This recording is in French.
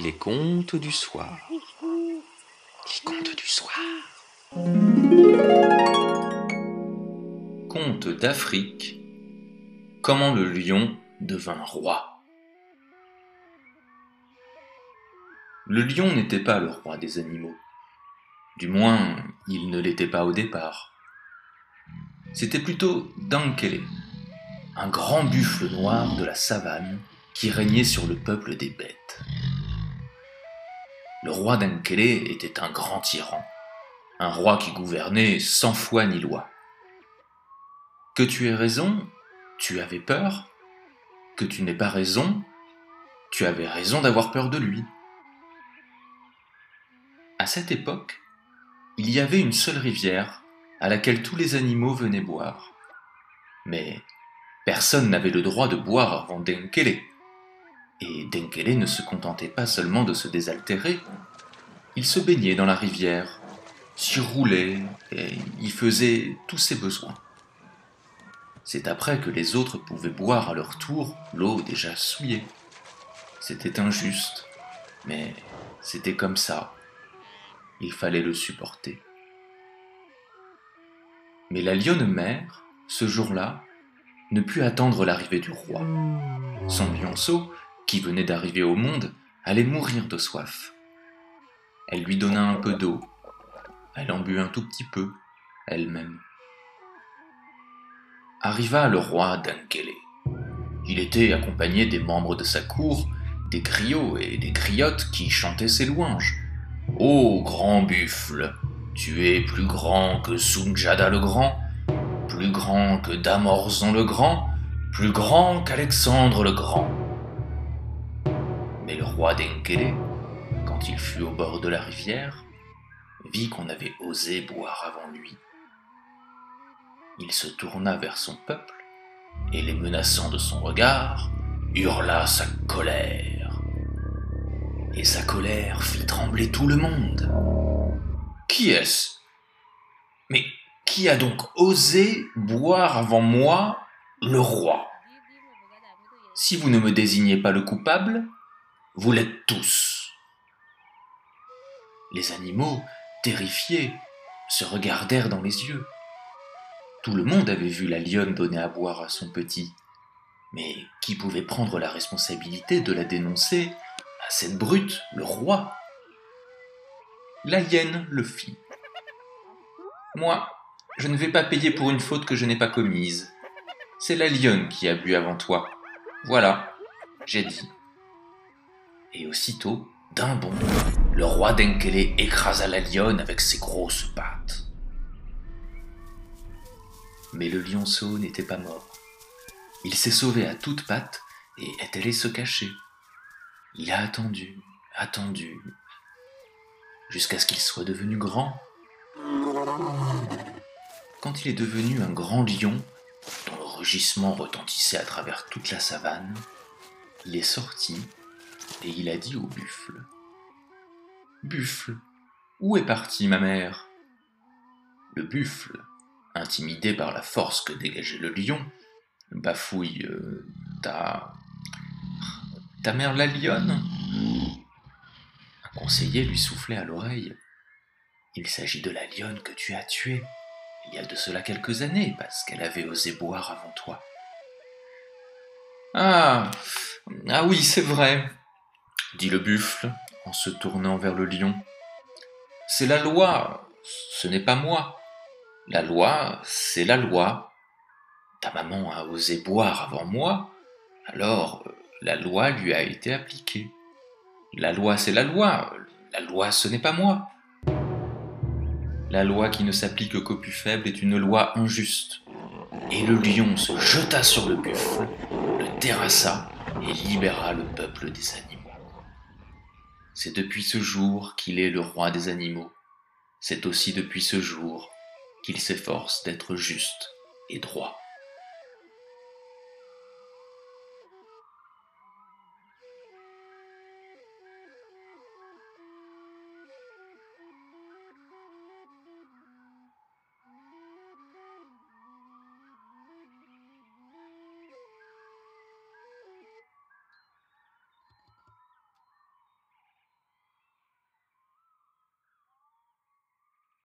Les contes du soir. Les contes du soir. Conte d'Afrique. Comment le lion devint roi. Le lion n'était pas le roi des animaux. Du moins, il ne l'était pas au départ. C'était plutôt Dankele, un grand buffle noir de la savane qui régnait sur le peuple des bêtes. Le roi d'Enkele était un grand tyran, un roi qui gouvernait sans foi ni loi. Que tu aies raison, tu avais peur. Que tu n'aies pas raison, tu avais raison d'avoir peur de lui. À cette époque, il y avait une seule rivière à laquelle tous les animaux venaient boire. Mais personne n'avait le droit de boire avant Denkele. Et Denkele ne se contentait pas seulement de se désaltérer, il se baignait dans la rivière, s'y roulait et y faisait tous ses besoins. C'est après que les autres pouvaient boire à leur tour l'eau déjà souillée. C'était injuste, mais c'était comme ça. Il fallait le supporter. Mais la lionne mère, ce jour-là, ne put attendre l'arrivée du roi. Son lionceau qui venait d'arriver au monde, allait mourir de soif. Elle lui donna un peu d'eau. Elle en but un tout petit peu, elle-même. Arriva le roi d'Ankele. Il était accompagné des membres de sa cour, des griots et des griottes qui chantaient ses louanges. Ô grand buffle, tu es plus grand que Sunjada le Grand, plus grand que Damorzon le Grand, plus grand qu'Alexandre le Grand. Mais le roi d'Enkele, quand il fut au bord de la rivière, vit qu'on avait osé boire avant lui. Il se tourna vers son peuple et, les menaçant de son regard, hurla sa colère. Et sa colère fit trembler tout le monde. Qui est-ce? Mais qui a donc osé boire avant moi, le roi? Si vous ne me désignez pas le coupable, vous l'êtes tous. Les animaux, terrifiés, se regardèrent dans les yeux. Tout le monde avait vu la lionne donner à boire à son petit, mais qui pouvait prendre la responsabilité de la dénoncer à cette brute, le roi? La hyène le fit. Moi, je ne vais pas payer pour une faute que je n'ai pas commise. C'est la lionne qui a bu avant toi. Voilà, j'ai dit et aussitôt, d'un bond, le roi d'Enkele écrasa la lionne avec ses grosses pattes. Mais le lionceau n'était pas mort. Il s'est sauvé à toutes pattes et est allé se cacher. Il a attendu, attendu, jusqu'à ce qu'il soit devenu grand. Quand il est devenu un grand lion, dont le rugissement retentissait à travers toute la savane, il est sorti et il a dit au buffle Buffle, où est partie ma mère? Le buffle, intimidé par la force que dégageait le lion, bafouille euh, Ta. Ta mère la lionne? Un conseiller lui soufflait à l'oreille Il s'agit de la lionne que tu as tuée il y a de cela quelques années, parce qu'elle avait osé boire avant toi. Ah Ah oui, c'est vrai, dit le buffle en se tournant vers le lion. C'est la loi, ce n'est pas moi. La loi, c'est la loi. Ta maman a osé boire avant moi, alors la loi lui a été appliquée. La loi, c'est la loi, la loi, ce n'est pas moi. La loi qui ne s'applique qu'aux plus faibles est une loi injuste. Et le lion se jeta sur le buffle, le terrassa et libéra le peuple des animaux. C'est depuis ce jour qu'il est le roi des animaux. C'est aussi depuis ce jour qu'il s'efforce d'être juste et droit.